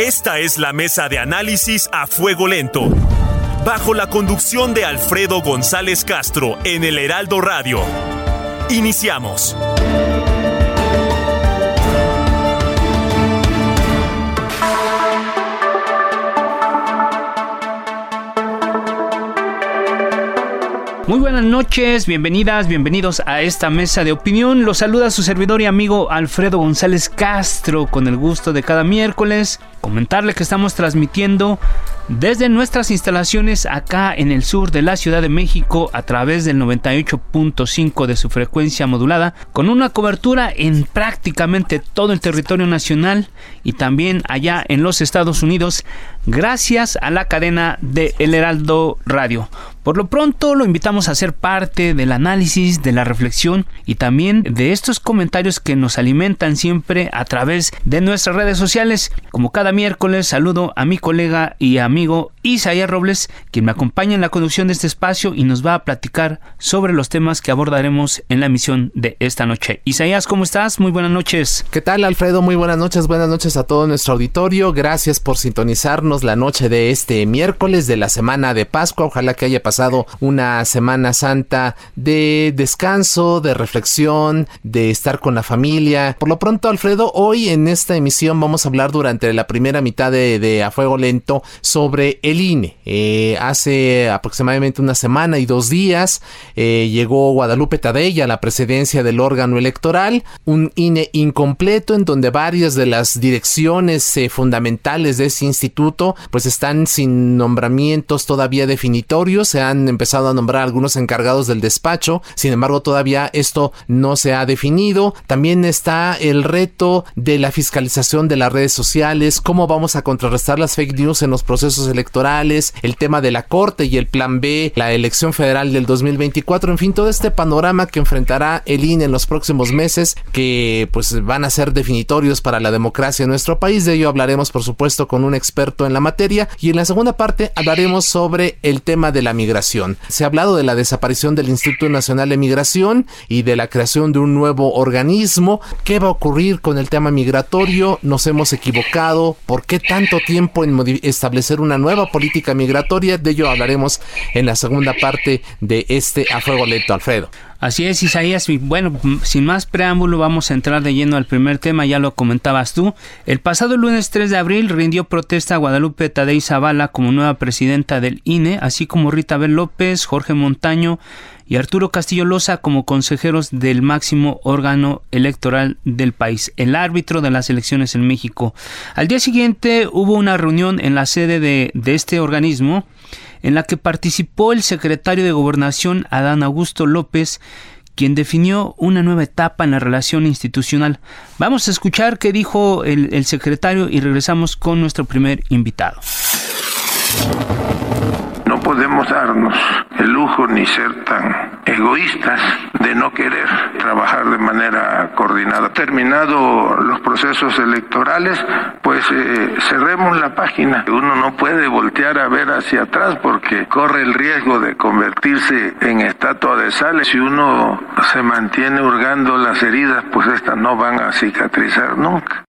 Esta es la mesa de análisis a fuego lento. Bajo la conducción de Alfredo González Castro en el Heraldo Radio. Iniciamos. Muy buenas noches, bienvenidas, bienvenidos a esta mesa de opinión. Los saluda su servidor y amigo Alfredo González Castro con el gusto de cada miércoles. Comentarle que estamos transmitiendo desde nuestras instalaciones acá en el sur de la Ciudad de México a través del 98.5 de su frecuencia modulada con una cobertura en prácticamente todo el territorio nacional y también allá en los Estados Unidos gracias a la cadena de El Heraldo Radio. Por lo pronto lo invitamos a ser parte del análisis, de la reflexión y también de estos comentarios que nos alimentan siempre a través de nuestras redes sociales. Como cada miércoles saludo a mi colega y amigo Isaías Robles, quien me acompaña en la conducción de este espacio y nos va a platicar sobre los temas que abordaremos en la emisión de esta noche. Isaías, ¿cómo estás? Muy buenas noches. ¿Qué tal Alfredo? Muy buenas noches, buenas noches a todo nuestro auditorio. Gracias por sintonizarnos la noche de este miércoles de la semana de Pascua. Ojalá que haya pasado una Semana Santa de descanso, de reflexión, de estar con la familia. Por lo pronto, Alfredo, hoy en esta emisión vamos a hablar durante la primera mitad de, A Fuego Lento sobre el INE. Eh, hace aproximadamente una semana y dos días eh, llegó Guadalupe Tadella a la presidencia del órgano electoral, un INE incompleto en donde varias de las direcciones eh, fundamentales de ese instituto pues están sin nombramientos todavía definitorios, han empezado a nombrar algunos encargados del despacho, sin embargo todavía esto no se ha definido. También está el reto de la fiscalización de las redes sociales, cómo vamos a contrarrestar las fake news en los procesos electorales, el tema de la Corte y el Plan B, la elección federal del 2024, en fin, todo este panorama que enfrentará el INE en los próximos meses, que pues van a ser definitorios para la democracia en nuestro país. De ello hablaremos, por supuesto, con un experto en la materia. Y en la segunda parte hablaremos sobre el tema de la migración. Se ha hablado de la desaparición del Instituto Nacional de Migración y de la creación de un nuevo organismo. ¿Qué va a ocurrir con el tema migratorio? ¿Nos hemos equivocado? ¿Por qué tanto tiempo en establecer una nueva política migratoria? De ello hablaremos en la segunda parte de este A Fuego Lento, Alfredo. Así es, Isaías. Bueno, sin más preámbulo, vamos a entrar de lleno al primer tema, ya lo comentabas tú. El pasado lunes 3 de abril rindió protesta Guadalupe Tadei Zavala como nueva presidenta del INE, así como Rita Bel López, Jorge Montaño y Arturo Castillo Loza como consejeros del máximo órgano electoral del país, el árbitro de las elecciones en México. Al día siguiente hubo una reunión en la sede de, de este organismo en la que participó el secretario de Gobernación Adán Augusto López, quien definió una nueva etapa en la relación institucional. Vamos a escuchar qué dijo el, el secretario y regresamos con nuestro primer invitado. Podemos darnos el lujo ni ser tan egoístas de no querer trabajar de manera coordinada. Terminado los procesos electorales, pues eh, cerremos la página. Uno no puede voltear a ver hacia atrás porque corre el riesgo de convertirse en estatua de sal. Si uno se mantiene hurgando las heridas, pues estas no van a cicatrizar nunca.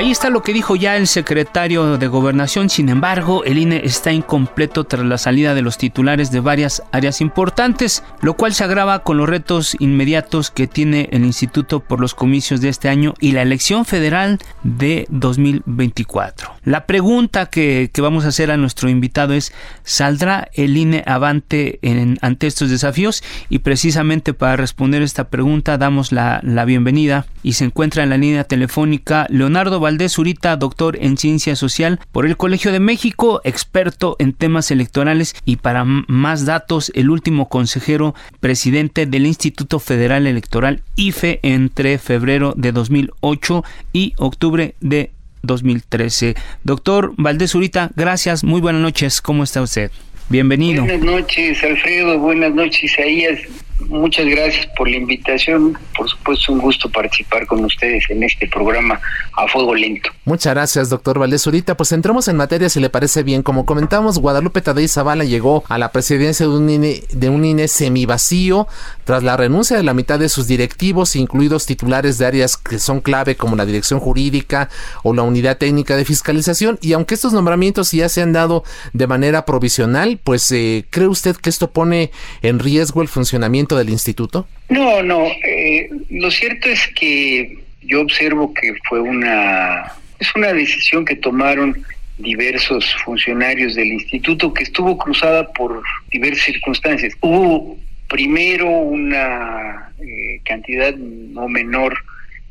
Ahí está lo que dijo ya el secretario de Gobernación, sin embargo, el INE está incompleto tras la salida de los titulares de varias áreas importantes, lo cual se agrava con los retos inmediatos que tiene el instituto por los comicios de este año y la elección federal de 2024. La pregunta que, vamos a hacer a nuestro invitado es, ¿saldrá el INE avante ante estos desafíos? Y precisamente para responder esta pregunta damos la, la bienvenida y se encuentra en la línea telefónica Leonardo Valdés Urita, doctor en ciencia social por el Colegio de México, experto en temas electorales y para más datos, el último consejero presidente del Instituto Federal Electoral IFE entre febrero de 2008 y octubre de 2013. Doctor Valdés Urita, gracias, muy buenas noches, ¿cómo está usted? Bienvenido. Buenas noches, Alfredo, buenas noches, Isaías. Muchas gracias por la invitación. Por supuesto, un gusto participar con ustedes en este programa a fuego lento. Muchas gracias, doctor Valdés Urita. Pues entramos en materia, si le parece bien. Como comentamos, Guadalupe Tadei Zavala llegó a la presidencia de un INE, de un INE semivacío tras la renuncia de la mitad de sus directivos, incluidos titulares de áreas que son clave como la dirección jurídica o la unidad técnica de fiscalización. Y aunque estos nombramientos ya se han dado de manera provisional, pues eh, ¿cree usted que esto pone en riesgo el funcionamiento del instituto? No, no. Eh, lo cierto es que yo observo que fue una es una decisión que tomaron diversos funcionarios del instituto que estuvo cruzada por diversas circunstancias. Hubo primero una eh, cantidad no menor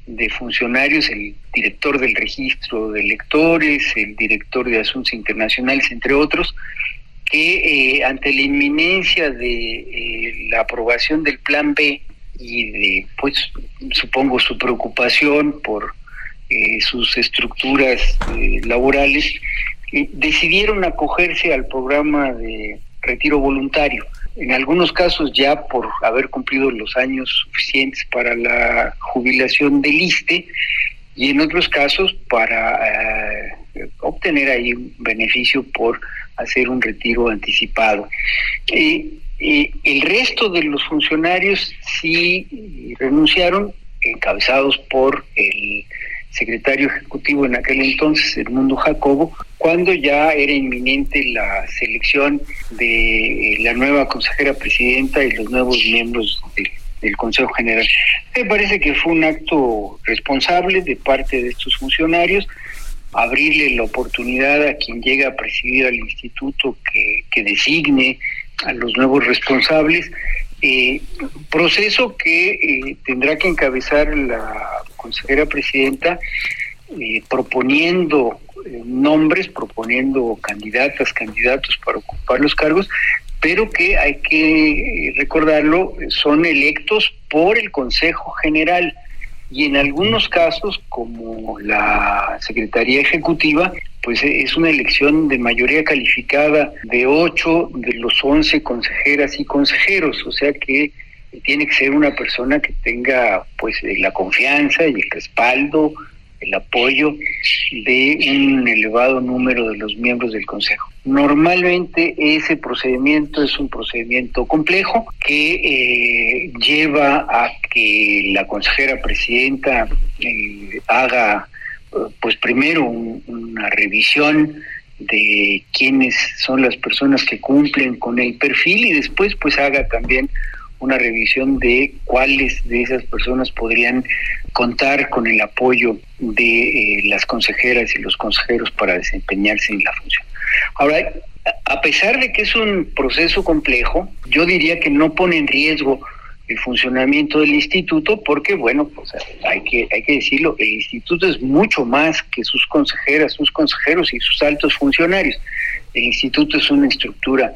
de funcionarios, el director del registro de lectores, el director de asuntos internacionales, entre otros, que eh, ante la inminencia de eh, la aprobación del plan B y de, pues, supongo su preocupación por eh, sus estructuras laborales, decidieron acogerse al programa de retiro voluntario. En algunos casos ya por haber cumplido los años suficientes para la jubilación del ISTE y en otros casos para obtener ahí un beneficio por hacer un retiro anticipado. el resto de los funcionarios sí renunciaron, encabezados por el secretario ejecutivo en aquel entonces, Edmundo Jacobo, cuando ya era inminente la selección de la nueva consejera presidenta y los nuevos miembros del Consejo General. Me parece que fue un acto responsable de parte de estos funcionarios, abrirle la oportunidad a quien llega a presidir al instituto que, designe a los nuevos responsables, eh, proceso que eh, tendrá que encabezar la consejera presidenta eh, proponiendo nombres, proponiendo candidatas, candidatos para ocupar los cargos, pero que hay que recordarlo, son electos por el Consejo General y en algunos casos, como la Secretaría Ejecutiva, pues es una elección de mayoría calificada de ocho de los once consejeras y consejeros, o sea que tiene que ser una persona que tenga pues la confianza y el respaldo el apoyo de un elevado número de los miembros del Consejo. Normalmente ese procedimiento es un procedimiento complejo que eh, lleva a que la consejera presidenta eh, haga pues primero una revisión de quiénes son las personas que cumplen con el perfil y después pues haga también una revisión de cuáles de esas personas podrían contar con el apoyo de eh, las consejeras y los consejeros para desempeñarse en la función. Ahora, a pesar de que es un proceso complejo, yo diría que no pone en riesgo el funcionamiento del instituto porque bueno pues hay que hay que decirlo el instituto es mucho más que sus consejeras sus consejeros y sus altos funcionarios el instituto es una estructura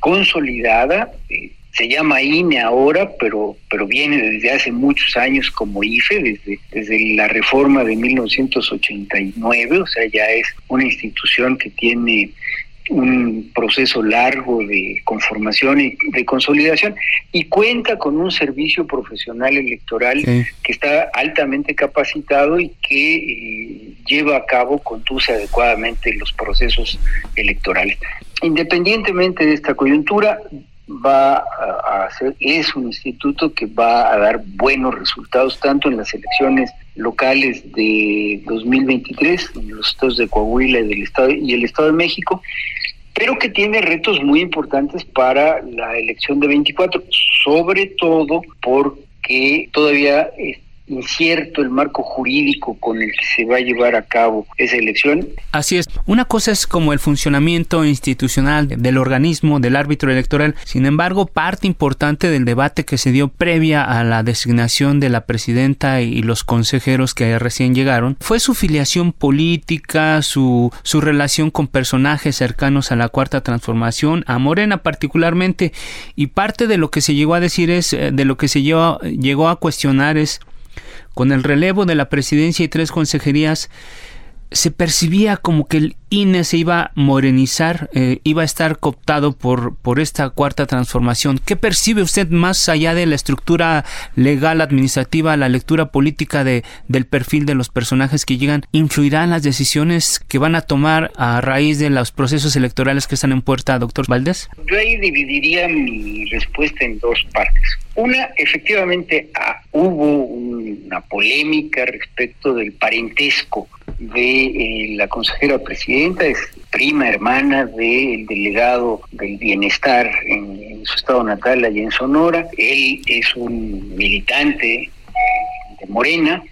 consolidada eh, se llama INE ahora, pero, pero viene desde hace muchos años como IFE, desde, desde la reforma de 1989, o sea, ya es una institución que tiene un proceso largo de conformación y de consolidación y cuenta con un servicio profesional electoral que está altamente capacitado y que eh, lleva a cabo, conduce adecuadamente los procesos electorales. Independientemente de esta coyuntura, va a ser, es un instituto que va a dar buenos resultados tanto en las elecciones locales de 2023, en los estados de Coahuila y, del estado, y el Estado de México, pero que tiene retos muy importantes para la elección de 24, sobre todo porque todavía incierto el marco jurídico con el que se va a llevar a cabo esa elección. Así es. Una cosa es como el funcionamiento institucional del organismo del árbitro electoral. Sin embargo, parte importante del debate que se dio previa a la designación de la presidenta y los consejeros que recién llegaron fue su filiación política, su, su relación con personajes cercanos a la cuarta transformación, a Morena particularmente, y parte de lo que se llegó a decir es, eh, de lo que se llegó, llegó a cuestionar es con el relevo de la presidencia y tres consejerías, se percibía como que el INE se iba a morenizar, eh, iba a estar cooptado por, por esta cuarta transformación. ¿Qué percibe usted más allá de la estructura legal, administrativa, la lectura política de, del perfil de los personajes que llegan? ¿Influirán las decisiones que van a tomar a raíz de los procesos electorales que están en puerta, doctor Valdés? Yo ahí dividiría mi respuesta en dos partes. Una, efectivamente, ah, hubo una polémica respecto del parentesco de eh, la consejera presidenta, es prima hermana del delegado del bienestar en, su estado natal, allá en Sonora. Él es un militante de Morena.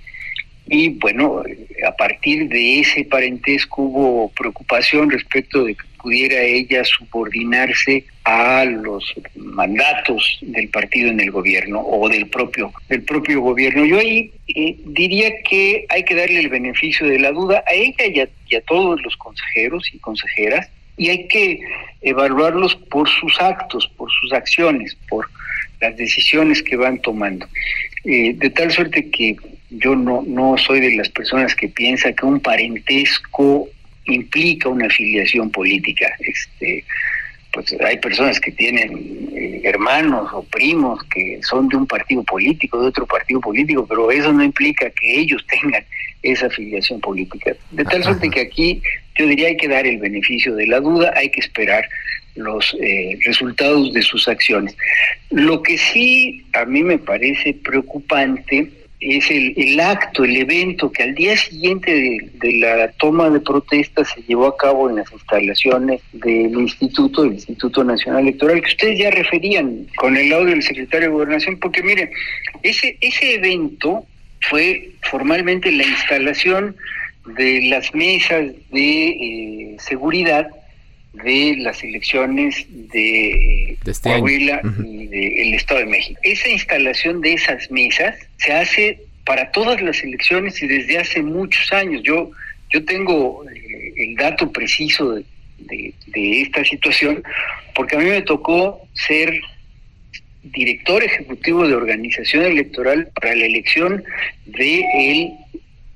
Y bueno, a partir de ese parentesco hubo preocupación respecto de que pudiera ella subordinarse a los mandatos del partido en el gobierno o del propio del propio gobierno. Yo ahí eh, diría que hay que darle el beneficio de la duda a ella y a, todos los consejeros y consejeras y hay que evaluarlos por sus actos, por sus acciones, por las decisiones que van tomando. Eh, de tal suerte que yo no, no soy de las personas que piensa que un parentesco implica una afiliación política. Este, pues hay personas que tienen eh, hermanos o primos que son de un partido político, de otro partido político, pero eso no implica que ellos tengan esa afiliación política. De tal suerte que aquí yo diría hay que dar el beneficio de la duda, hay que esperar los eh, resultados de sus acciones. Lo que sí a mí me parece preocupante es el, acto, el evento que al día siguiente de, la toma de protesta se llevó a cabo en las instalaciones del instituto, del Instituto Nacional Electoral, que ustedes ya referían con el audio del secretario de Gobernación, porque miren, ese, ese evento fue formalmente la instalación de las mesas de eh, seguridad de las elecciones de, eh, este Coahuila y del Estado de México. Esa instalación de esas mesas se hace para todas las elecciones y desde hace muchos años. Yo, yo tengo eh, el dato preciso de, esta situación porque a mí me tocó ser director ejecutivo de organización electoral para la elección de el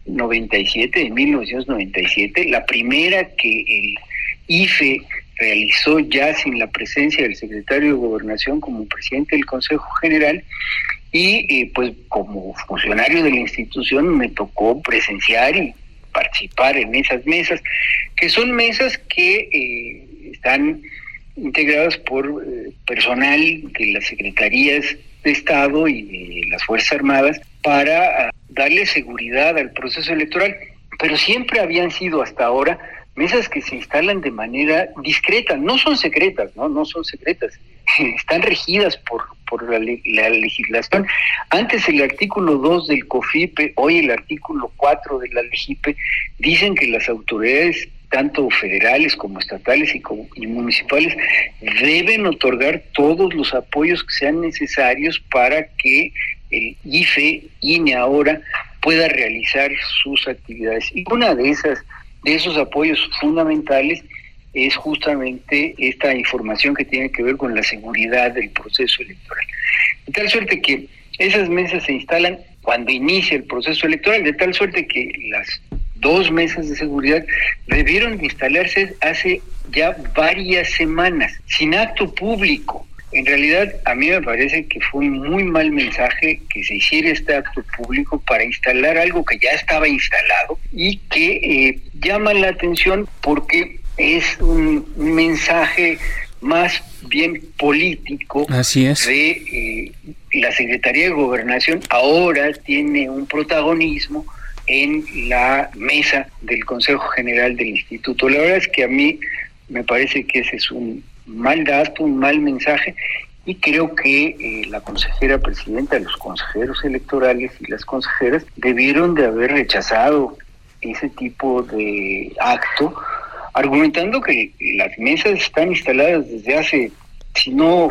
97, de 1997, la primera que el IFE realizó ya sin la presencia del secretario de Gobernación como presidente del Consejo General. Y eh, pues como funcionario de la institución me tocó presenciar y participar en esas mesas, que son mesas que eh, están integradas por eh, personal de las secretarías de Estado y de las Fuerzas Armadas para ah, darle seguridad al proceso electoral, pero siempre habían sido hasta ahora mesas que se instalan de manera discreta, no son secretas, no, no son secretas, están regidas por, por la, legislación. Antes el artículo 2 del COFIPE, hoy el artículo 4 de la LEGIPE, dicen que las autoridades tanto federales como estatales y, como, y municipales, deben otorgar todos los apoyos que sean necesarios para que el IFE, INE ahora, pueda realizar sus actividades. Y una de esas de esos apoyos fundamentales es justamente esta información que tiene que ver con la seguridad del proceso electoral. De tal suerte que esas mesas se instalan cuando inicia el proceso electoral, de tal suerte que las dos mesas de seguridad debieron instalarse hace ya varias semanas, sin acto público. En realidad, a mí me parece que fue un muy mal mensaje que se hiciera este acto público para instalar algo que ya estaba instalado y que eh, llama la atención porque es un mensaje más bien político Así es. de eh, la Secretaría de Gobernación ahora tiene un protagonismo en la mesa del Consejo General del Instituto. La verdad es que a mí me parece que ese es un mal dato, un mal mensaje y creo que eh, la consejera presidenta, los consejeros electorales y las consejeras debieron de haber rechazado ese tipo de acto, argumentando que las mesas están instaladas desde hace, si no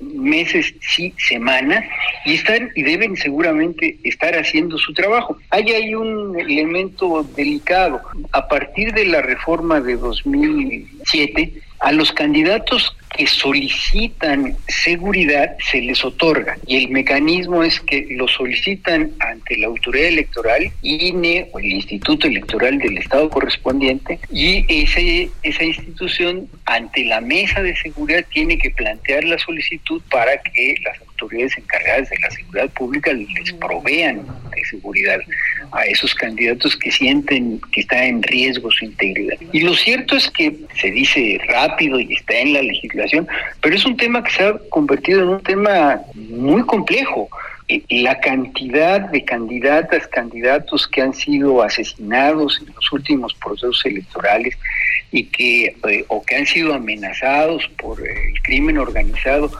meses, sí, semanas, y están y deben seguramente estar haciendo su trabajo. Hay ahí un elemento delicado. A partir de la reforma de 2007, a los candidatos que solicitan seguridad se les otorga y el mecanismo es que lo solicitan ante la autoridad electoral, INE o el Instituto Electoral del Estado correspondiente y ese, esa institución ante la mesa de seguridad tiene que plantear la solicitud para que las autoridades encargadas de la seguridad pública les provean de seguridad a esos candidatos que sienten que está en riesgo su integridad. Y lo cierto es que se dice rápido y está en la legislación, pero es un tema que se ha convertido en un tema muy complejo la cantidad de candidatas, candidatos que han sido asesinados en los últimos procesos electorales y que eh, o que han sido amenazados por el crimen organizado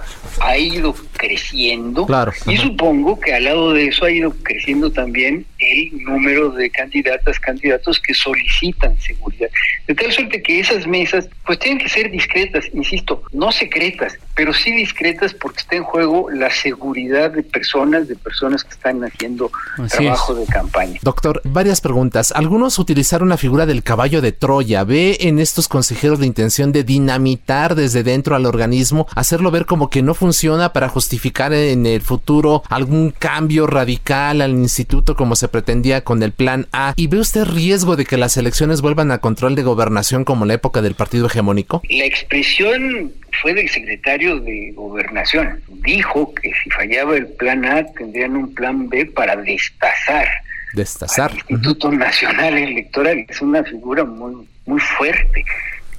ha ido creciendo claro. y supongo que al lado de eso ha ido creciendo también el número de candidatas candidatos que solicitan seguridad de tal suerte que esas mesas pues tienen que ser discretas insisto no secretas pero sí discretas porque está en juego la seguridad de personas de personas que están haciendo trabajo de campaña doctor varias preguntas algunos utilizaron la figura del caballo de Troya ve en estos consejeros la intención de dinamitar desde dentro al organismo, hacerlo ver como que no funciona para justificar en el futuro algún cambio radical al instituto como se pretendía con el plan A. ¿Y ve usted riesgo de que las elecciones vuelvan a control de gobernación como la época del partido hegemónico? La expresión fue del secretario de gobernación. Dijo que si fallaba el plan A tendrían un plan B para destazar destazar. Instituto Nacional Electoral es una figura muy muy fuerte.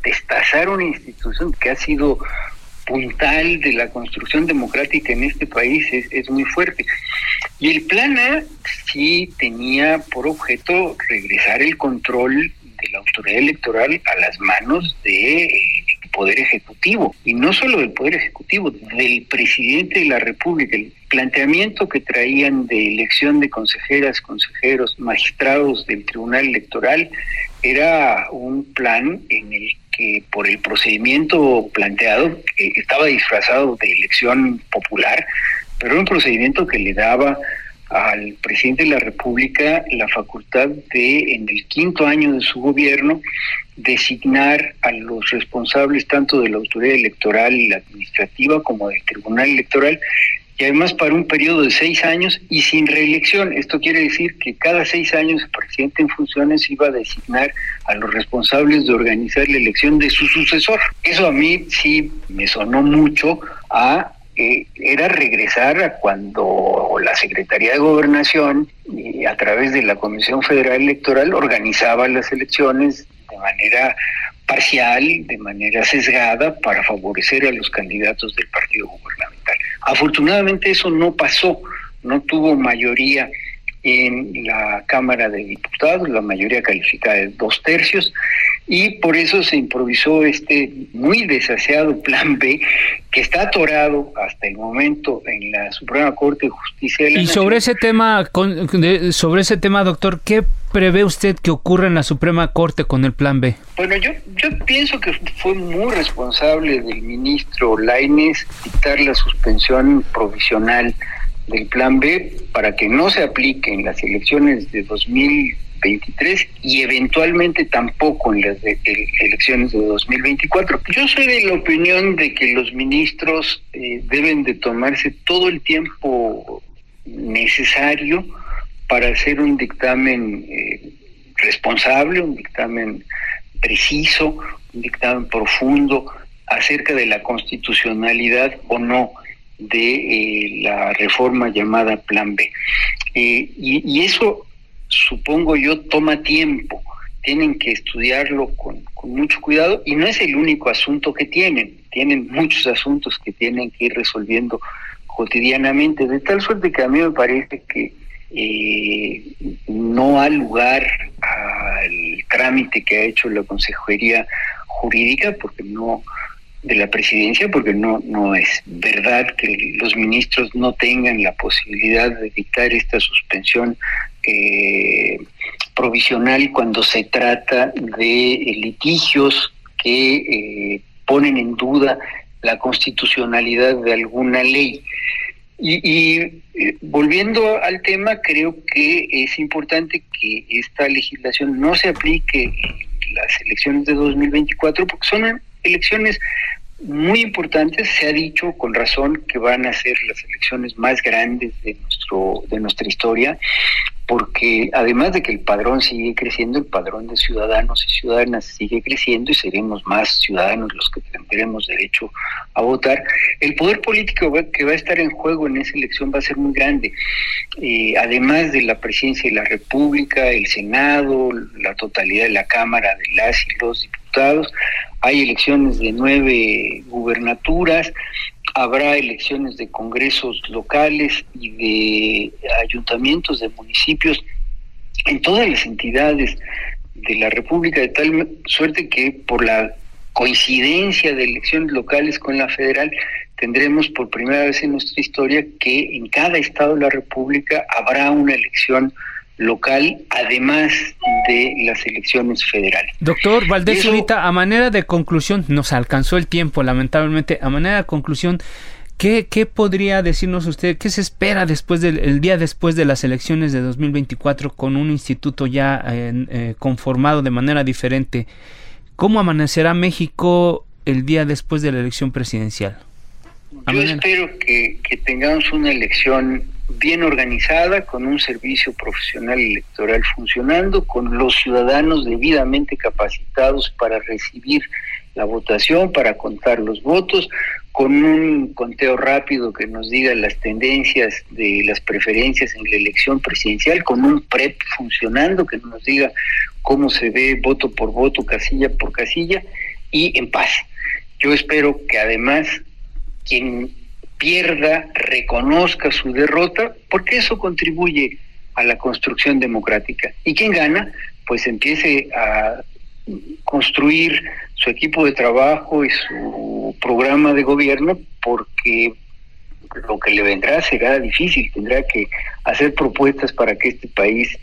Destazar una institución que ha sido puntal de la construcción democrática en este país es, muy fuerte. Y el plan A sí tenía por objeto regresar el control de la autoridad electoral a las manos de eh, Poder Ejecutivo, y no solo del Poder Ejecutivo, del presidente de la República. El planteamiento que traían de elección de consejeras, consejeros, magistrados del Tribunal Electoral era un plan en el que por el procedimiento planteado estaba disfrazado de elección popular, pero era un procedimiento que le daba al presidente de la República la facultad de, en el quinto año de su gobierno, designar a los responsables tanto de la autoridad electoral y la administrativa como del Tribunal Electoral y además para un periodo de seis años y sin reelección. Esto quiere decir que cada seis años el presidente en funciones iba a designar a los responsables de organizar la elección de su sucesor. Eso a mí sí me sonó mucho a eh, era regresar a cuando la Secretaría de Gobernación, y a través de la Comisión Federal Electoral, organizaba las elecciones manera parcial, de manera sesgada, para favorecer a los candidatos del partido gubernamental. Afortunadamente eso no pasó, no tuvo mayoría en la Cámara de Diputados, la mayoría calificada de dos tercios, y por eso se improvisó este muy desaseado plan B que está atorado hasta el momento en la Suprema Corte de Justicia de la Y sobre ese tema, sobre ese tema, doctor, ¿qué prevé usted que ocurra en la Suprema Corte con el plan B? Bueno, yo, yo pienso que fue muy responsable del ministro Laines dictar la suspensión provisional del plan B para que no se aplique en las elecciones de 2023 y eventualmente tampoco en las elecciones de 2024. Yo soy de la opinión de que los ministros eh, deben de tomarse todo el tiempo necesario para hacer un dictamen eh, responsable, un dictamen preciso, un dictamen profundo acerca de la constitucionalidad o no de eh, la reforma llamada Plan B. Eh, y, eso, supongo yo, toma tiempo. Tienen que estudiarlo con, mucho cuidado y no es el único asunto que tienen. Tienen muchos asuntos que tienen que ir resolviendo cotidianamente, de tal suerte que a mí me parece que eh, no ha lugar al trámite que ha hecho la Consejería Jurídica, porque no, de la presidencia, porque no, no es verdad que los ministros no tengan la posibilidad de dictar esta suspensión eh, provisional cuando se trata de litigios que eh, ponen en duda la constitucionalidad de alguna ley. Y, eh, volviendo al tema, creo que es importante que esta legislación no se aplique en las elecciones de 2024 porque son elecciones muy importantes. Se ha dicho con razón que van a ser las elecciones más grandes de nuestro de nuestra historia porque además de que el padrón sigue creciendo, el padrón de ciudadanos y ciudadanas sigue creciendo y seremos más ciudadanos los que tendremos derecho a votar, el poder político que va a estar en juego en esa elección va a ser muy grande. Eh, además de la presidencia de la República, el Senado, la totalidad de la Cámara de las y los diputados, hay elecciones de nueve gubernaturas, habrá elecciones de congresos locales y de ayuntamientos de municipios en todas las entidades de la República, de tal suerte que por la coincidencia de elecciones locales con la federal, tendremos por primera vez en nuestra historia que en cada estado de la República habrá una elección local, además de las elecciones federales. Doctor Valdés, ahorita a manera de conclusión, nos alcanzó el tiempo, lamentablemente, a manera de conclusión, ¿qué, qué podría decirnos usted? ¿Qué se espera después del el día después de las elecciones de 2024 con un instituto ya eh, conformado de manera diferente? ¿Cómo amanecerá México el día después de la elección presidencial? Yo espero que, que tengamos una elección bien organizada, con un servicio profesional electoral funcionando, con los ciudadanos debidamente capacitados para recibir la votación, para contar los votos, con un conteo rápido que nos diga las tendencias de las preferencias en la elección presidencial, con un PREP funcionando que nos diga cómo se ve voto por voto, casilla por casilla, y en paz. Yo espero que además quien pierda, reconozca su derrota, porque eso contribuye a la construcción democrática. Y quien gana, pues empiece a construir su equipo de trabajo y su programa de gobierno, porque lo que le vendrá será difícil, tendrá que hacer propuestas para que este país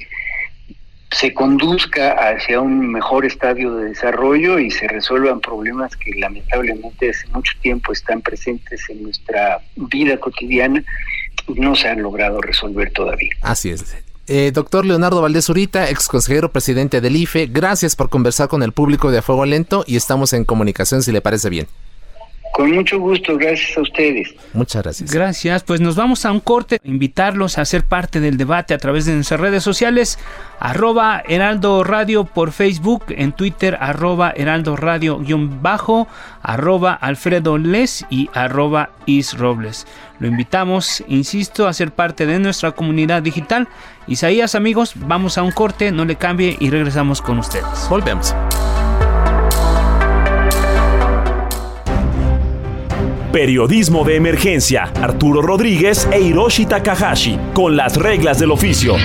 se conduzca hacia un mejor estadio de desarrollo y se resuelvan problemas que lamentablemente hace mucho tiempo están presentes en nuestra vida cotidiana y no se han logrado resolver todavía. Así es. Eh, doctor Leonardo Valdés Zurita, ex consejero presidente del IFE, gracias por conversar con el público de A Fuego Lento y estamos en comunicación si le parece bien. Con mucho gusto, gracias a ustedes. Muchas gracias. Gracias, pues nos vamos a un corte, invitarlos a ser parte del debate a través de nuestras redes sociales, arroba Heraldo Radio por Facebook, en Twitter, arroba Heraldo Radio guion bajo, arroba Alfredo Les y arroba Is Robles. Lo invitamos, insisto, a ser parte de nuestra comunidad digital. Isaías, amigos, vamos a un corte, no le cambie y regresamos con ustedes. Volvemos. Periodismo de emergencia. Arturo Rodríguez e Hiroshi Takahashi. Con las reglas del oficio.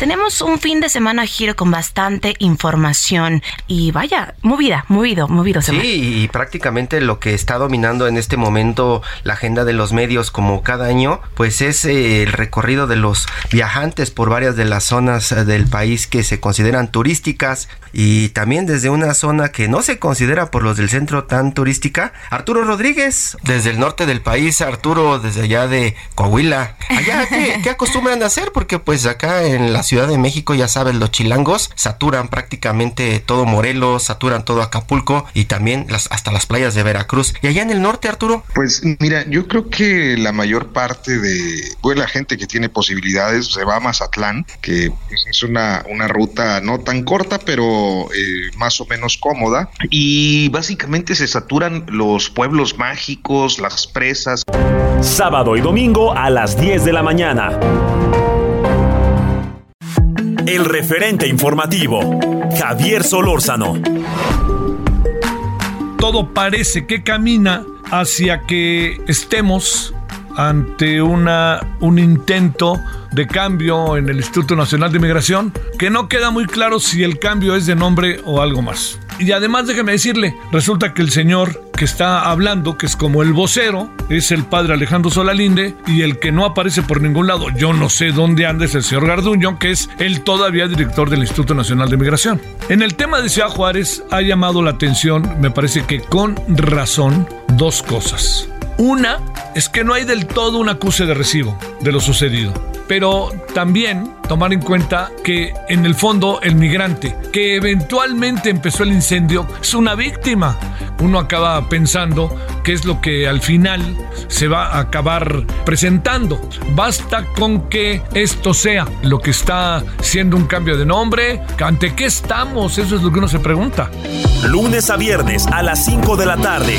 Tenemos un fin de semana giro con bastante información y vaya, movida, movido, movido. Sí, y prácticamente lo que está dominando en este momento la agenda de los medios como cada año, pues es eh, el recorrido de los viajantes por varias de las zonas eh, del país que se consideran turísticas y también desde una zona que no se considera por los del centro tan turística. Arturo Rodríguez, desde el norte del país, Arturo desde allá de Coahuila. Allá, ¿qué, qué acostumbran a hacer? Porque pues acá en la Ciudad de México, ya saben, los chilangos saturan prácticamente todo Morelos, saturan todo Acapulco y también las, hasta las playas de Veracruz. ¿Y allá en el norte, Arturo? Pues mira, yo creo que la mayor parte de pues, la gente que tiene posibilidades se va a Mazatlán, que pues, es una, una ruta no tan corta, pero eh, más o menos cómoda. Y básicamente se saturan los pueblos mágicos, las presas. Sábado y domingo a las 10 de la mañana. El referente informativo, Javier Solórzano. Todo parece que camina hacia que estemos ante una, un intento de cambio en el Instituto Nacional de Migración, que no queda muy claro si el cambio es de nombre o algo más. Y además déjeme decirle, resulta que el señor que está hablando, que es como el vocero, es el padre Alejandro Solalinde, y el que no aparece por ningún lado, yo no sé dónde anda, es el señor Garduño, que es el todavía director del Instituto Nacional de Migración. En el tema de Ciudad Juárez ha llamado la atención, me parece que con razón, dos cosas. Una es que no hay del todo un acuse de recibo de lo sucedido, pero también tomar en cuenta que en el fondo el migrante que eventualmente empezó el incendio es una víctima. Uno acaba pensando qué es lo que al final se va a acabar presentando. Basta con que esto sea lo que está siendo un cambio de nombre. ¿Ante qué estamos? Eso es lo que uno se pregunta. Lunes a viernes a las 5 de la tarde.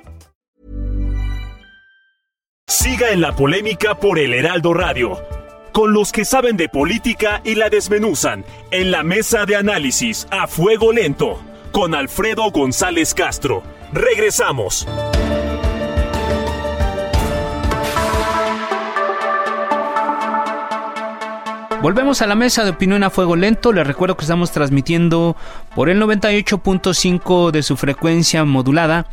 Siga en la polémica por el Heraldo Radio, con los que saben de política y la desmenuzan, en la mesa de análisis a fuego lento, con Alfredo González Castro. Regresamos. Volvemos a la mesa de opinión a fuego lento. Les recuerdo que estamos transmitiendo por el 98.5 de su frecuencia modulada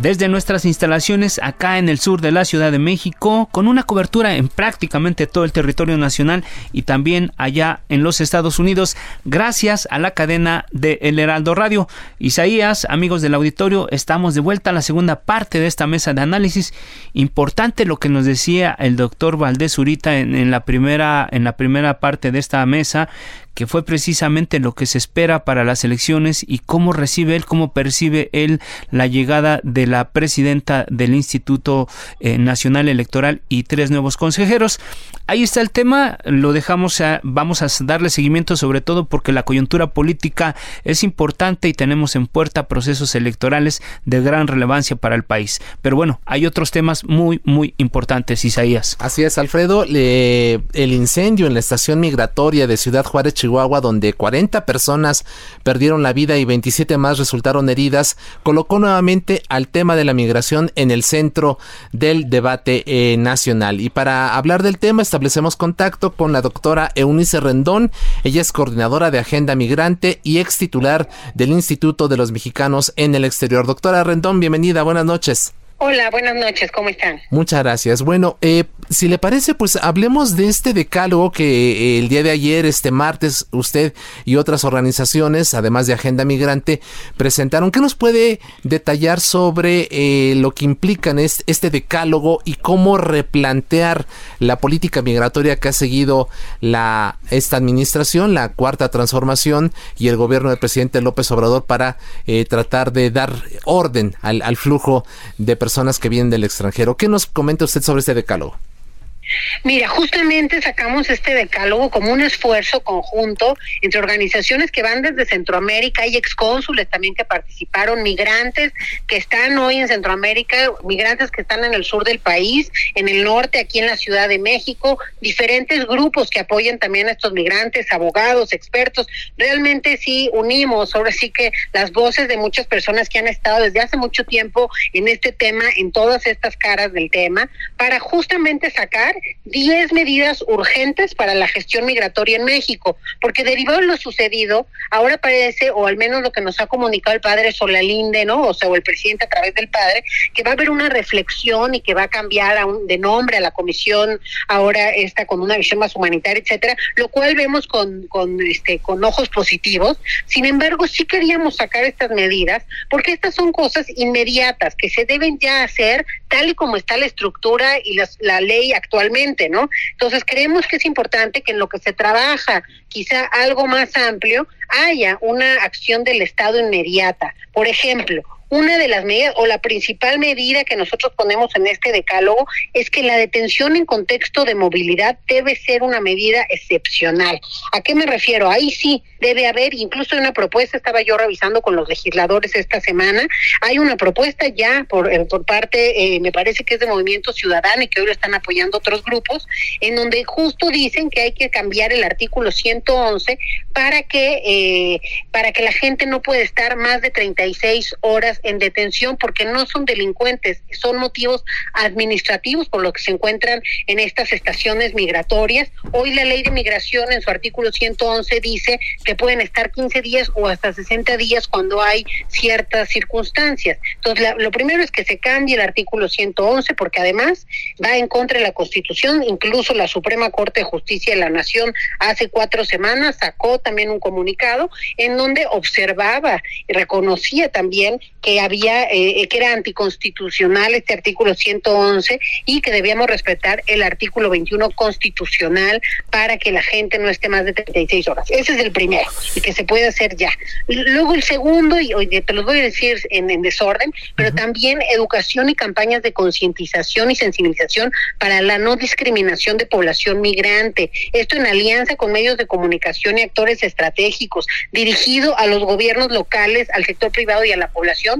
desde nuestras instalaciones acá en el sur de la Ciudad de México, con una cobertura en prácticamente todo el territorio nacional y también allá en los Estados Unidos, gracias a la cadena de El Heraldo Radio. Isaías, amigos del auditorio, estamos de vuelta a la segunda parte de esta mesa de análisis. Importante lo que nos decía el doctor Valdés Urita en, en la primera, en la primera parte de esta mesa, que fue precisamente lo que se espera para las elecciones y cómo recibe él, cómo percibe él la llegada de la presidenta del Instituto eh, Nacional Electoral y tres nuevos consejeros. Ahí está el tema, lo dejamos, a, vamos a darle seguimiento sobre todo porque la coyuntura política es importante y tenemos en puerta procesos electorales de gran relevancia para el país. Pero bueno, hay otros temas muy, muy importantes, Isaías. Así es, Alfredo, el incendio en la estación migratoria de Ciudad Juárez, donde 40 personas perdieron la vida y 27 más resultaron heridas, colocó nuevamente al tema de la migración en el centro del debate eh, nacional. Y para hablar del tema establecemos contacto con la doctora Eunice Rendón. Ella es coordinadora de Agenda Migrante y ex titular del Instituto de los Mexicanos en el Exterior. Doctora Rendón, bienvenida, buenas noches. Hola, buenas noches, ¿cómo están? Muchas gracias. Bueno, eh, si le parece, pues hablemos de este decálogo que eh, el día de ayer, este martes, usted y otras organizaciones, además de Agenda Migrante, presentaron. ¿Qué nos puede detallar sobre eh, lo que implican es, este decálogo y cómo replantear la política migratoria que ha seguido la esta administración, la cuarta transformación y el gobierno del presidente López Obrador para tratar de dar orden al, al flujo de personas personas que vienen del extranjero. ¿Qué nos comenta usted sobre este decálogo? Mira, justamente sacamos este decálogo como un esfuerzo conjunto entre organizaciones que van desde Centroamérica, hay excónsules también que participaron, migrantes que están hoy en Centroamérica, migrantes que están en el sur del país, en el norte, aquí en la Ciudad de México, diferentes grupos que apoyan también a estos migrantes, abogados, expertos. Realmente sí unimos, ahora sí que las voces de muchas personas que han estado desde hace mucho tiempo en este tema, en todas estas caras del tema, para justamente sacar 10 medidas urgentes para la gestión migratoria en México, porque derivado de lo sucedido, ahora parece, o al menos lo que nos ha comunicado el padre Solalinde, ¿no? O sea, o el presidente a través del padre, que va a haber una reflexión y que va a cambiar a un, de nombre a la comisión, ahora está con una visión más humanitaria, etcétera, lo cual vemos con, con, este, con ojos positivos. Sin embargo, sí queríamos sacar estas medidas, porque estas son cosas inmediatas que se deben ya hacer tal y como está la estructura y la ley actualmente, ¿no? Entonces creemos que es importante que en lo que se trabaja, quizá algo más amplio, haya una acción del Estado inmediata. Por ejemplo, una de las medidas o la principal medida que nosotros ponemos en este decálogo es que la detención en contexto de movilidad debe ser una medida excepcional. ¿A qué me refiero? Ahí sí debe haber, incluso una propuesta, estaba yo revisando con los legisladores esta semana, hay una propuesta ya por, eh, por parte, eh, me parece que es de Movimiento Ciudadano y que hoy lo están apoyando otros grupos, en donde justo dicen que hay que cambiar el artículo 111 para que, eh, para que la gente no puede estar más de 36 horas en detención porque no son delincuentes, son motivos administrativos por lo que se encuentran en estas estaciones migratorias. Hoy la ley de migración en su artículo 111 dice que pueden estar 15 días o hasta 60 días cuando hay ciertas circunstancias. Entonces, lo primero es que se cambie el artículo 111 porque además va en contra de la Constitución, incluso la Suprema Corte de Justicia de la Nación hace cuatro semanas sacó también un comunicado en donde observaba y reconocía también que había eh, que era anticonstitucional este artículo 111 y que debíamos respetar el artículo 21 constitucional para que la gente no esté más de 36 horas. Ese es el primero y que se puede hacer ya. Luego el segundo y hoy te los voy a decir en, en desorden, pero también educación y campañas de concientización y sensibilización para la no discriminación de población migrante. Esto en alianza con medios de comunicación y actores estratégicos, dirigido a los gobiernos locales, al sector privado y a la población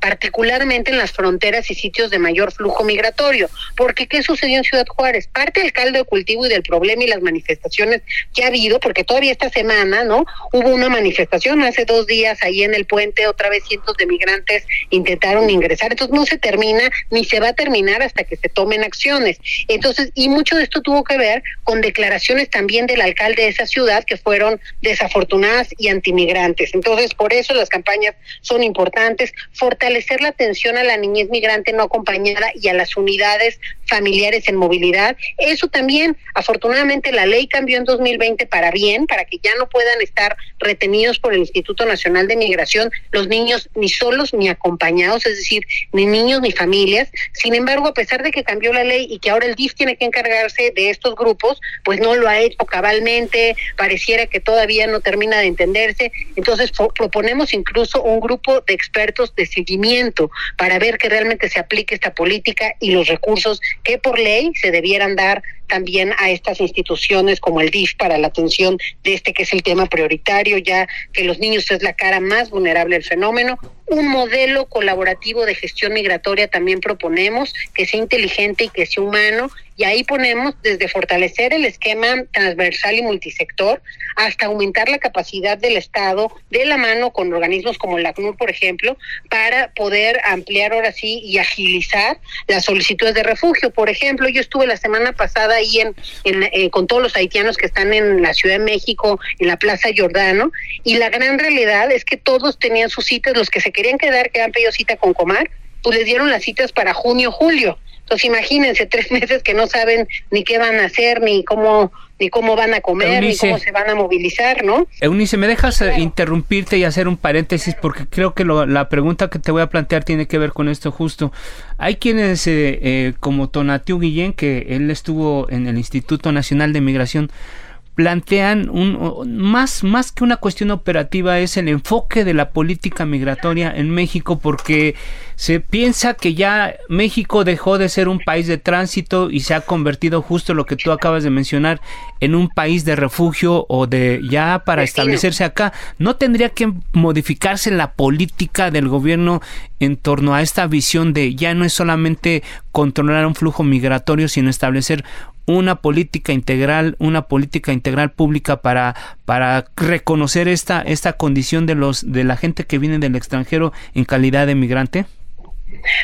particularmente en las fronteras y sitios de mayor flujo migratorio. Porque, ¿qué sucedió en Ciudad Juárez? Parte del caldo de cultivo y del problema y las manifestaciones que ha habido, porque todavía esta semana, ¿no? Hubo una manifestación hace dos días ahí en el puente, otra vez cientos de migrantes intentaron ingresar. Entonces, no se termina ni se va a terminar hasta que se tomen acciones. Entonces, y mucho de esto tuvo que ver con declaraciones también del alcalde de esa ciudad que fueron desafortunadas y antimigrantes. Entonces, por eso las campañas son importantes. Fortalecer fortalecer la atención a la niñez migrante no acompañada y a las unidades familiares en movilidad. Eso también, afortunadamente, la ley cambió en 2020 para bien, para que ya no puedan estar retenidos por el Instituto Nacional de Migración los niños ni solos ni acompañados, es decir, ni niños ni familias. Sin embargo, a pesar de que cambió la ley y que ahora el DIF tiene que encargarse de estos grupos, pues no lo ha hecho cabalmente, pareciera que todavía no termina de entenderse. Entonces, proponemos incluso un grupo de expertos de seguimiento para ver que realmente se aplique esta política y los recursos que por ley se debieran dar también a estas instituciones como el DIF para la atención de este que es el tema prioritario, ya que los niños es la cara más vulnerable del fenómeno. Un modelo colaborativo de gestión migratoria también proponemos, que sea inteligente y que sea humano, y ahí ponemos desde fortalecer el esquema transversal y multisector hasta aumentar la capacidad del Estado de la mano con organismos como la ACNUR, por ejemplo, para poder ampliar ahora sí y agilizar las solicitudes de refugio. Por ejemplo, yo estuve la semana pasada ahí en, eh, con todos los haitianos que están en la Ciudad de México, en la Plaza Jordano, y la gran realidad es que todos tenían sus citas, los que se querían quedar, que han pedido cita con Comar, pues les dieron las citas para junio, julio. Entonces imagínense tres meses que no saben ni qué van a hacer, ni cómo ni cómo van a comer, ni cómo se van a movilizar, ¿no? Eunice, ¿me dejas eh, interrumpirte y hacer un paréntesis? Porque creo que la pregunta que te voy a plantear tiene que ver con esto justo. Hay quienes, eh, eh, como Tonatiu Guillén, que él estuvo en el Instituto Nacional de Migración, plantean un, más, más que una cuestión operativa es el enfoque de la política migratoria en México porque se piensa que ya México dejó de ser un país de tránsito y se ha convertido justo lo que tú acabas de mencionar en un país de refugio o de ya para establecerse acá. ¿No tendría que modificarse la política del gobierno en torno a esta visión de ya no es solamente controlar un flujo migratorio, sino establecer una política integral, una política integral pública para, para reconocer esta, esta condición de los de la gente que viene del extranjero en calidad de migrante?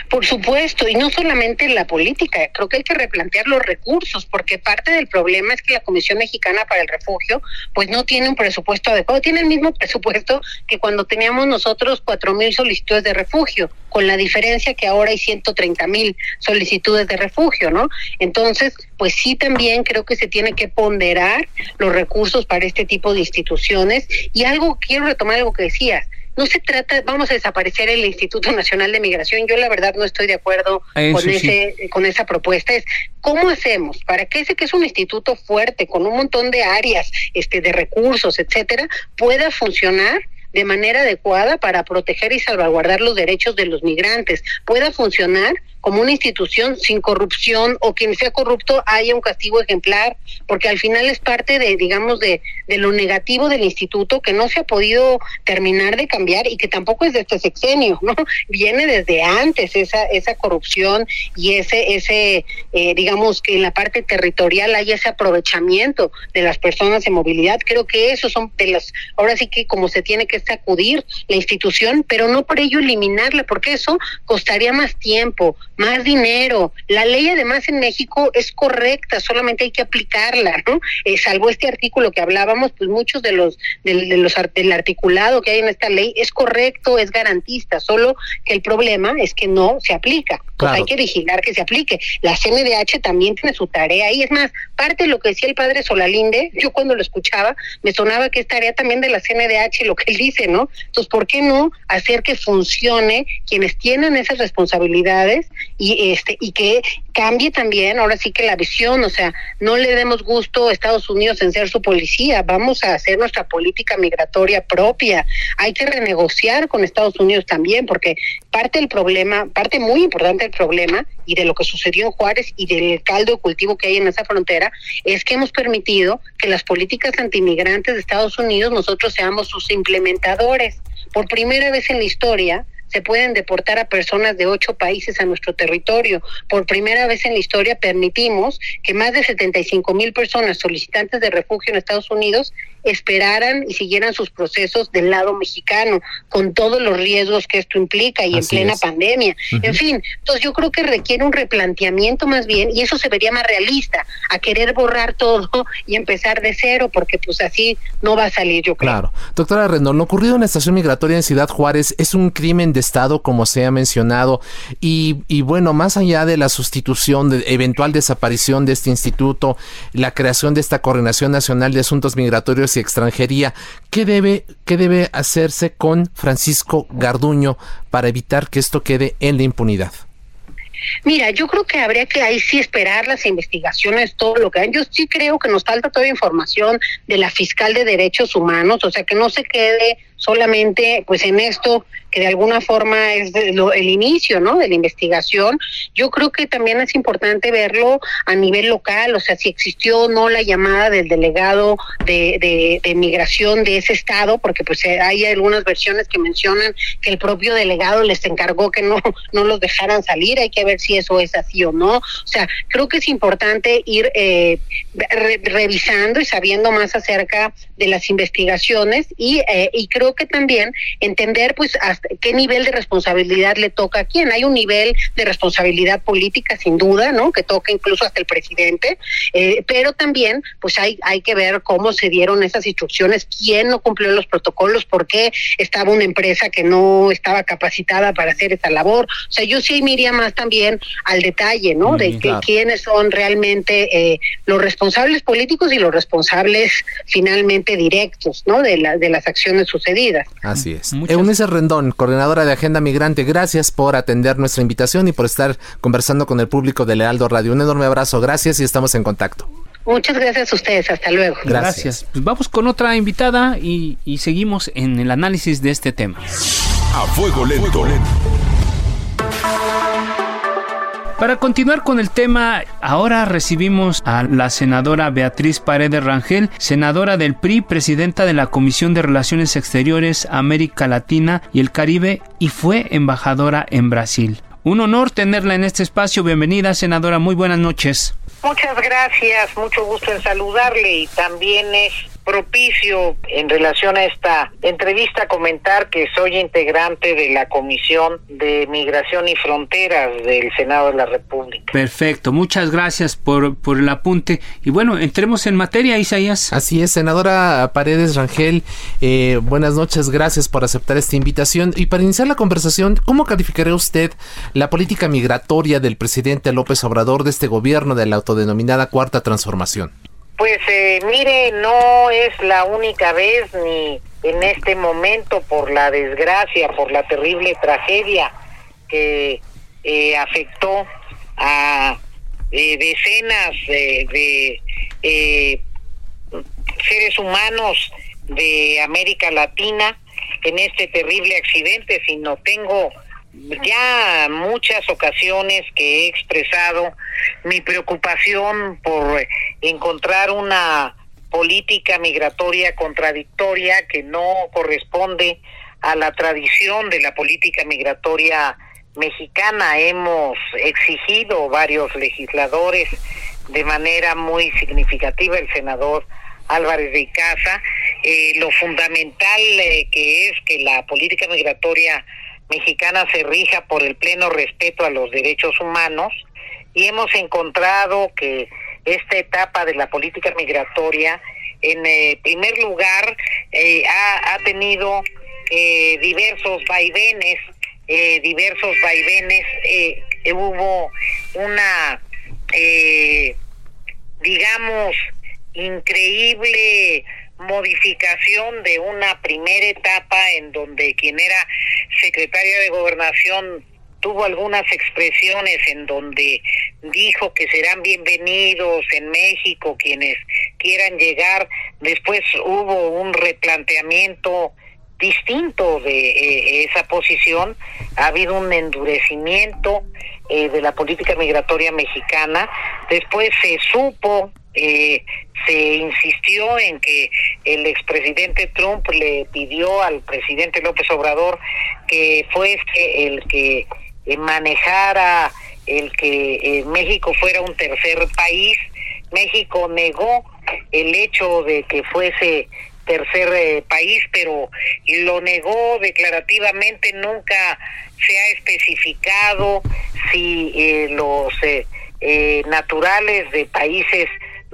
Por supuesto, y no solamente la política, creo que hay que replantear los recursos, porque parte del problema es que la Comisión Mexicana para el Refugio, pues no tiene un presupuesto adecuado, tiene el mismo presupuesto que cuando teníamos nosotros cuatro mil solicitudes de refugio, con la diferencia que ahora hay 130 mil solicitudes de refugio, ¿no? Entonces, pues sí también creo que se tiene que ponderar los recursos para este tipo de instituciones y algo, quiero retomar algo que decías, no se trata, vamos a desaparecer el Instituto Nacional de Migración. Yo la verdad no estoy de acuerdo con ese, con esa propuesta. Es cómo hacemos para que ese que es un instituto fuerte, con un montón de áreas, este, de recursos, etcétera, pueda funcionar de manera adecuada para proteger y salvaguardar los derechos de los migrantes, pueda funcionar como una institución sin corrupción o quien sea corrupto haya un castigo ejemplar, porque al final es parte de, digamos, de, de lo negativo del instituto que no se ha podido terminar de cambiar y que tampoco es de este sexenio, ¿no? Viene desde antes esa, esa corrupción y ese, ese eh, digamos, que en la parte territorial hay ese aprovechamiento de las personas en movilidad. Creo que eso son de las, ahora sí que como se tiene que sacudir la institución, pero no por ello eliminarla, porque eso costaría más tiempo, más dinero. La ley además en México es correcta, solamente hay que aplicarla, ¿no? Eh, salvo este artículo que hablábamos, pues muchos de los, de, los del articulado que hay en esta ley es correcto, es garantista, solo que el problema es que no se aplica. Pues hay que vigilar que se aplique. La CNDH también tiene su tarea y es más, parte de lo que decía el padre Solalinde, yo cuando lo escuchaba, me sonaba que es tarea también de la CNDH lo que él dice, ¿no? Entonces, ¿por qué no hacer que funcione quienes tienen esas responsabilidades y este y que cambie también ahora sí que la visión, o sea, no le demos gusto a Estados Unidos en ser su policía, vamos a hacer nuestra política migratoria propia. Hay que renegociar con Estados Unidos también porque parte del problema, parte muy importante del problema y de lo que sucedió en Juárez y del caldo de cultivo que hay en esa frontera es que hemos permitido que las políticas antimigrantes de Estados Unidos nosotros seamos sus implementadores. Por primera vez en la historia, se pueden deportar a personas de ocho países a nuestro territorio. Por primera vez en la historia permitimos que más de 75 mil personas solicitantes de refugio en Estados Unidos esperaran y siguieran sus procesos del lado mexicano, con todos los riesgos que esto implica y en plena pandemia. En fin, entonces yo creo que requiere un replanteamiento más bien y eso se vería más realista, a querer borrar todo y empezar de cero, porque pues así no va a salir, yo creo. Claro. Doctora Rendón, lo ocurrido en la estación migratoria en Ciudad Juárez es un crimen de Estado, como se ha mencionado, y, y bueno, más allá de la sustitución, de eventual desaparición de este instituto, la creación de esta Coordinación Nacional de Asuntos Migratorios y Extranjería, ¿qué debe, qué debe hacerse con Francisco Garduño para evitar que esto quede en la impunidad? Mira, yo creo que habría que ahí sí esperar las investigaciones, todo lo que hay. Yo sí creo que nos falta toda información de la fiscal de derechos humanos, o sea, que no se quede solamente pues en esto que de alguna forma es el inicio ¿no? de la investigación. Yo creo que también es importante verlo a nivel local, o sea, si existió o no la llamada del delegado de, de, migración de ese estado, porque pues eh, hay algunas versiones que mencionan que el propio delegado les encargó que no, no los dejaran salir, hay que ver si eso es así o no. O sea, creo que es importante ir eh, revisando y sabiendo más acerca de las investigaciones y, eh, y creo que también entender pues hasta qué nivel de responsabilidad le toca a quién. Hay un nivel de responsabilidad política sin duda, ¿no? Que toca incluso hasta el presidente, eh, pero también pues hay, hay que ver cómo se dieron esas instrucciones, quién no cumplió los protocolos, por qué estaba una empresa que no estaba capacitada para hacer esa labor. O sea, yo sí me iría más también al detalle, ¿no? De que, quiénes son realmente eh, los responsables políticos y los responsables finalmente directos, ¿no? De, la, de las acciones sucedidas. Así es. Eunice Rendón, coordinadora de Agenda Migrante, gracias por atender nuestra invitación y por estar conversando con el público de Lealdo Radio. Un enorme abrazo, gracias y estamos en contacto. Muchas gracias a ustedes, hasta luego. Gracias. Pues vamos con otra invitada y, y, seguimos en el análisis de este tema. A fuego lento. Para continuar con el tema, ahora recibimos a la senadora Beatriz Paredes Rangel, senadora del PRI, presidenta de la Comisión de Relaciones Exteriores, América Latina y el Caribe y fue embajadora en Brasil. Un honor tenerla en este espacio. Bienvenida, senadora. Muy buenas noches. Muchas gracias. Mucho gusto en saludarle y también es propicio en relación a esta entrevista comentar que soy integrante de la Comisión de Migración y Fronteras del Senado de la República. Perfecto, muchas gracias por, por el apunte. Y bueno, entremos en materia, Isaías. Así es, senadora Paredes Rangel, eh, buenas noches, gracias por aceptar esta invitación. Y para iniciar la conversación, ¿cómo calificaría usted la política migratoria del presidente López Obrador de este gobierno de la autodenominada Cuarta Transformación? Pues eh, mire, no es la única vez ni en este momento por la desgracia, por la terrible tragedia que eh, afectó a eh, decenas de, seres humanos de América Latina en este terrible accidente, sino tengo ya muchas ocasiones que he expresado mi preocupación por encontrar una política migratoria contradictoria que no corresponde a la tradición de la política migratoria mexicana. Hemos exigido varios legisladores de manera muy significativa, el senador Álvarez de Icaza, eh, lo fundamental eh, que es que la política migratoria mexicana se rija por el pleno respeto a los derechos humanos y hemos encontrado que esta etapa de la política migratoria, en eh, primer lugar, eh, ha, tenido eh, diversos vaivenes, diversos vaivenes, hubo una, digamos, increíble modificación de una primera etapa en donde quien era secretaria de gobernación tuvo algunas expresiones en donde dijo que serán bienvenidos en México quienes quieran llegar. Después hubo un replanteamiento distinto de eh, esa posición. Ha habido un endurecimiento eh, de la política migratoria mexicana. Después se supo eh, se insistió en que el expresidente Trump le pidió al presidente López Obrador que fuese el que eh, manejara el que eh, México fuera un tercer país. México negó el hecho de que fuese tercer país, pero lo negó declarativamente, nunca se ha especificado si los naturales de países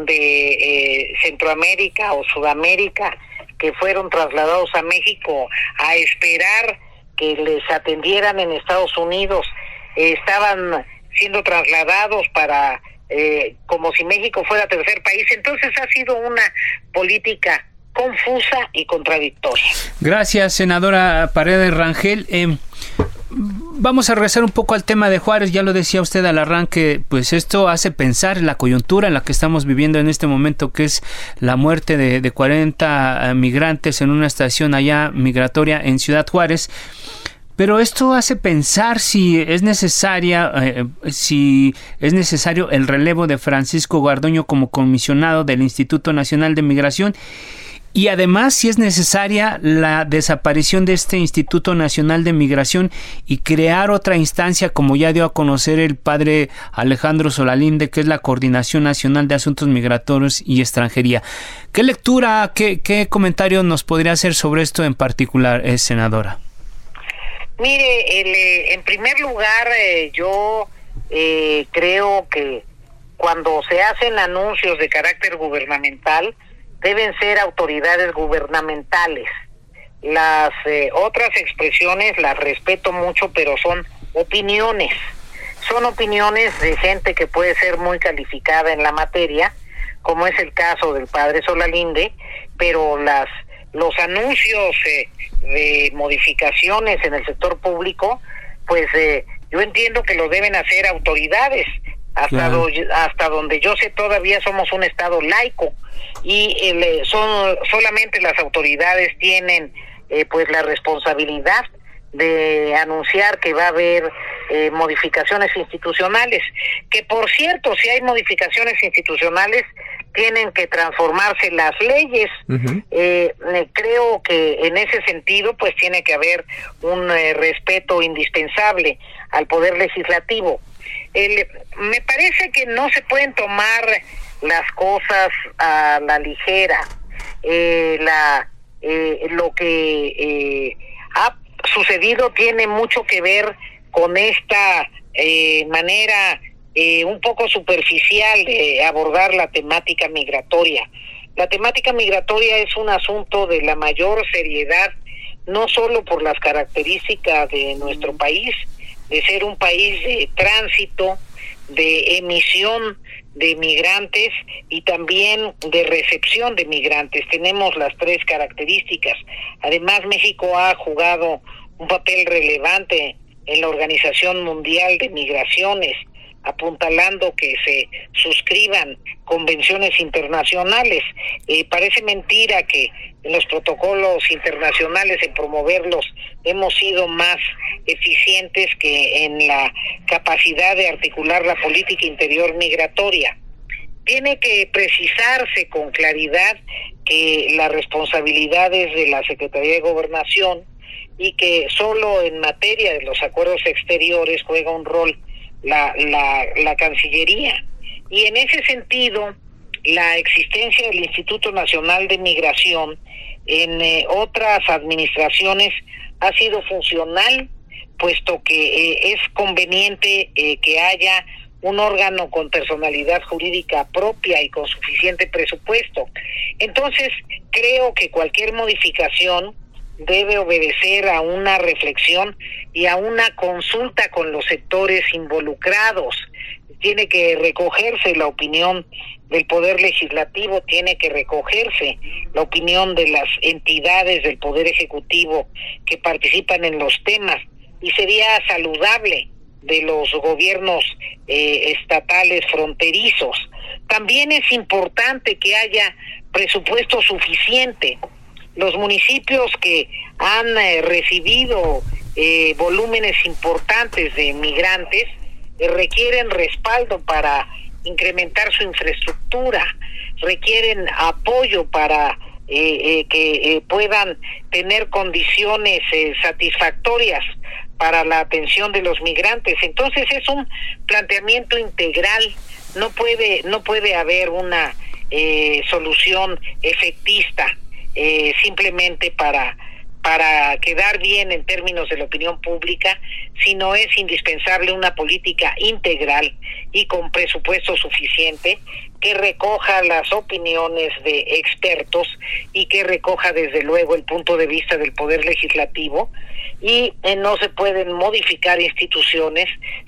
de eh, Centroamérica o Sudamérica que fueron trasladados a México a esperar que les atendieran en Estados Unidos, estaban siendo trasladados para eh, como si México fuera tercer país. Entonces ha sido una política confusa y contradictoria. Gracias, senadora Paredes Rangel. Vamos a regresar un poco al tema de Juárez, ya lo decía usted al arranque, pues esto hace pensar en la coyuntura en la que estamos viviendo en este momento, que es la muerte de, de 40 eh, migrantes en una estación allá migratoria en Ciudad Juárez. Pero esto hace pensar si es necesaria, eh, si es necesario el relevo de Francisco Gardoño como comisionado del Instituto Nacional de Migración y además si es necesaria la desaparición de este Instituto Nacional de Migración y crear otra instancia como ya dio a conocer el padre Alejandro Solalinde que es la Coordinación Nacional de Asuntos Migratorios y Extranjería. ¿Qué lectura, qué, qué comentario nos podría hacer sobre esto en particular, eh, senadora? Mire, eh, en primer lugar eh, yo creo que cuando se hacen anuncios de carácter gubernamental, deben ser autoridades gubernamentales. Las eh, otras expresiones las respeto mucho, pero son opiniones. Son opiniones de gente que puede ser muy calificada en la materia, como es el caso del padre Solalinde, pero las los anuncios eh, de modificaciones en el sector público, pues eh, yo entiendo que lo deben hacer autoridades. Hasta, hasta donde yo sé todavía somos un estado laico y eh, son solamente las autoridades tienen eh, pues la responsabilidad de anunciar que va a haber eh, modificaciones institucionales, que por cierto, si hay modificaciones institucionales, tienen que transformarse las leyes. creo que en ese sentido, pues tiene que haber un respeto indispensable al poder legislativo. Me parece que no se pueden tomar las cosas a la ligera. eh, la eh, lo que eh, ha sucedido tiene mucho que ver con esta manera un poco superficial de abordar la temática migratoria. La temática migratoria es un asunto de la mayor seriedad, no solo por las características de nuestro país, de ser un país de tránsito, de emisión de migrantes y también de recepción de migrantes. Tenemos las tres características. Además, México ha jugado un papel relevante en la Organización Mundial de Migraciones apuntalando que se suscriban convenciones internacionales. Parece mentira que en los protocolos internacionales en promoverlos hemos sido más eficientes que en la capacidad de articular la política interior migratoria. Tiene que precisarse con claridad que la responsabilidad es de la Secretaría de Gobernación y que solo en materia de los acuerdos exteriores juega un rol la, la, la Cancillería. Y en ese sentido, la existencia del Instituto Nacional de Migración en eh, otras administraciones ha sido funcional, puesto que eh, es conveniente eh, que haya un órgano con personalidad jurídica propia y con suficiente presupuesto. Entonces, creo que cualquier modificación debe obedecer a una reflexión y a una consulta con los sectores involucrados. Tiene que recogerse la opinión del Poder Legislativo, tiene que recogerse la opinión de las entidades del Poder Ejecutivo que participan en los temas y sería saludable de los gobiernos eh, estatales fronterizos. También es importante que haya presupuesto suficiente los municipios que han eh, recibido eh, volúmenes importantes de migrantes eh, requieren respaldo para incrementar su infraestructura, requieren apoyo para que puedan tener condiciones satisfactorias para la atención de los migrantes. Entonces es un planteamiento integral, no puede no puede haber una solución efectista eh, simplemente para para quedar bien en términos de la opinión pública, sino es indispensable una política integral y con presupuesto suficiente que recoja las opiniones de expertos y que recoja desde luego el punto de vista del Poder Legislativo y eh, no se pueden modificar instituciones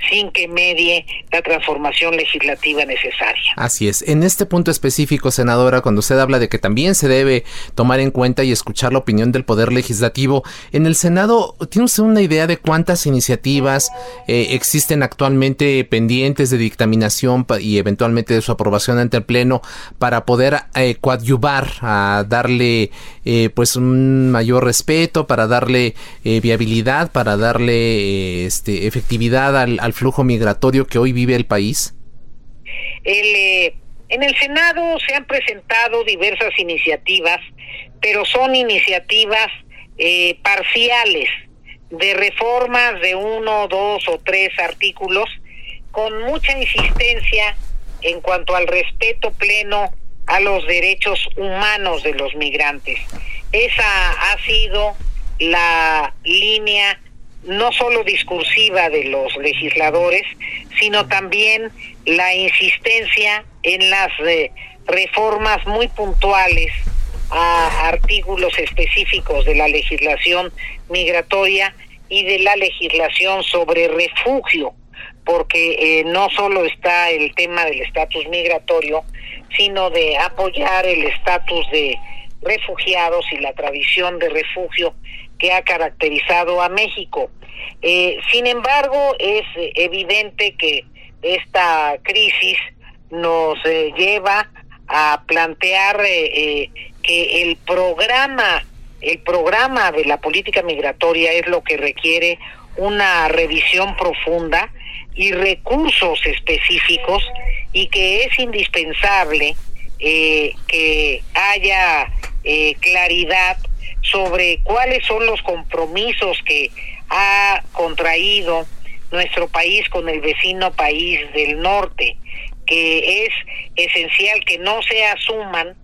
sin que medie la transformación legislativa necesaria. Así es. En este punto específico, senadora, cuando usted habla de que también se debe tomar en cuenta y escuchar la opinión del Poder Legislativo, en el Senado, ¿tiene usted una idea de cuántas iniciativas eh, existen actualmente pendientes de dictaminación y eventualmente de su aprobación ante el Pleno para poder eh, coadyuvar a darle eh, pues un mayor respeto, para darle viabilidad para darle este, efectividad al, flujo migratorio que hoy vive el país? Eh, en el Senado se han presentado diversas iniciativas, pero son iniciativas eh, parciales de reformas de uno, dos o tres artículos con mucha insistencia en cuanto al respeto pleno a los derechos humanos de los migrantes. Esa ha sido la línea no solo discursiva de los legisladores, sino también la insistencia en las eh, reformas muy puntuales a artículos específicos de la legislación migratoria y de la legislación sobre refugio, porque eh, no solo está el tema del estatus migratorio, sino de apoyar el estatus de refugiados y la tradición de refugio que ha caracterizado a México. Eh, sin embargo, es evidente que esta crisis nos eh, lleva a plantear eh, que el programa, el programa de la política migratoria es lo que requiere una revisión profunda y recursos específicos y que es indispensable que haya claridad sobre cuáles son los compromisos que ha contraído nuestro país con el vecino país del norte, que es esencial que no se asuman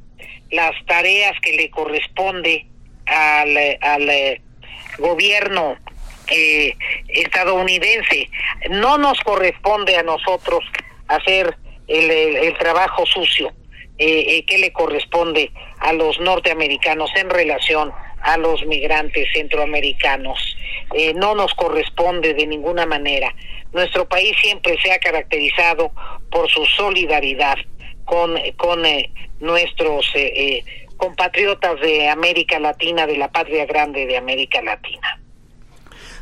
las tareas que le corresponde al, al eh, gobierno eh, estadounidense. No nos corresponde a nosotros hacer el, el, trabajo sucio eh, eh, que le corresponde a los norteamericanos en relación a los migrantes centroamericanos. Eh, no nos corresponde de ninguna manera. Nuestro país siempre se ha caracterizado por su solidaridad con, con eh, nuestros eh, compatriotas de América Latina, de la patria grande de América Latina.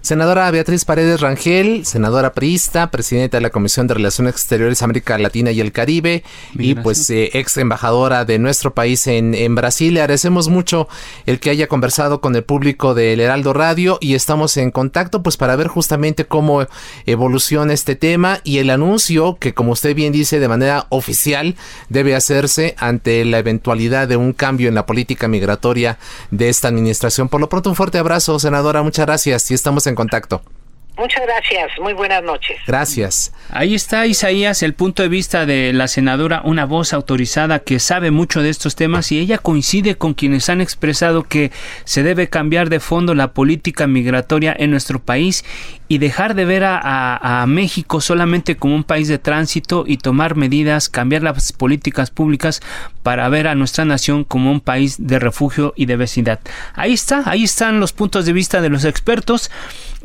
Senadora Beatriz Paredes Rangel, senadora priista, presidenta de la Comisión de Relaciones Exteriores América Latina y el Caribe y pues eh, ex embajadora de nuestro país en, en, Brasil. Le agradecemos mucho el que haya conversado con el público del Heraldo Radio y estamos en contacto pues para ver justamente cómo evoluciona este tema y el anuncio que como usted bien dice de manera oficial debe hacerse ante la eventualidad de un cambio en la política migratoria de esta administración. Por lo pronto un fuerte abrazo, senadora, muchas gracias y estamos en contacto. Muchas gracias, muy buenas noches. Gracias. Ahí está Isaías, el punto de vista de la senadora, una voz autorizada que sabe mucho de estos temas y ella coincide con quienes han expresado que se debe cambiar de fondo la política migratoria en nuestro país y dejar de ver a, a, a México solamente como un país de tránsito y tomar medidas, cambiar las políticas públicas para ver a nuestra nación como un país de refugio y de vecindad. Ahí está, ahí están los puntos de vista de los expertos.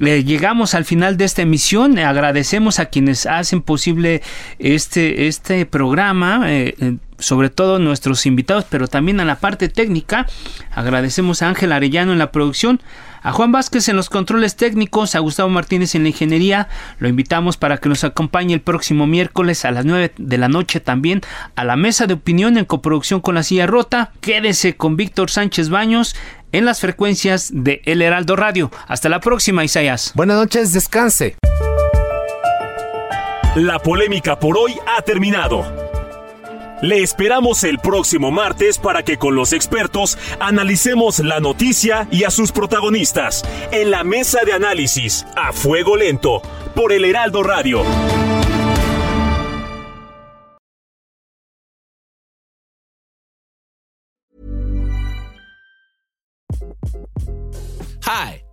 Eh, llegamos al final de esta emisión. Agradecemos a quienes hacen posible este, este programa. Eh, sobre todo nuestros invitados, pero también a la parte técnica. Agradecemos a Ángel Arellano en la producción, a Juan Vázquez en los controles técnicos, a Gustavo Martínez en la ingeniería. Lo invitamos para que nos acompañe el próximo miércoles a las 9 de la noche también a la mesa de opinión en coproducción con la silla rota. Quédese con Víctor Sánchez Baños en las frecuencias de El Heraldo Radio. Hasta la próxima, Isaías. Buenas noches, descanse. La polémica por hoy ha terminado. Le esperamos el próximo martes para que con los expertos analicemos la noticia y a sus protagonistas en la mesa de análisis a fuego lento por el Heraldo Radio. Hi,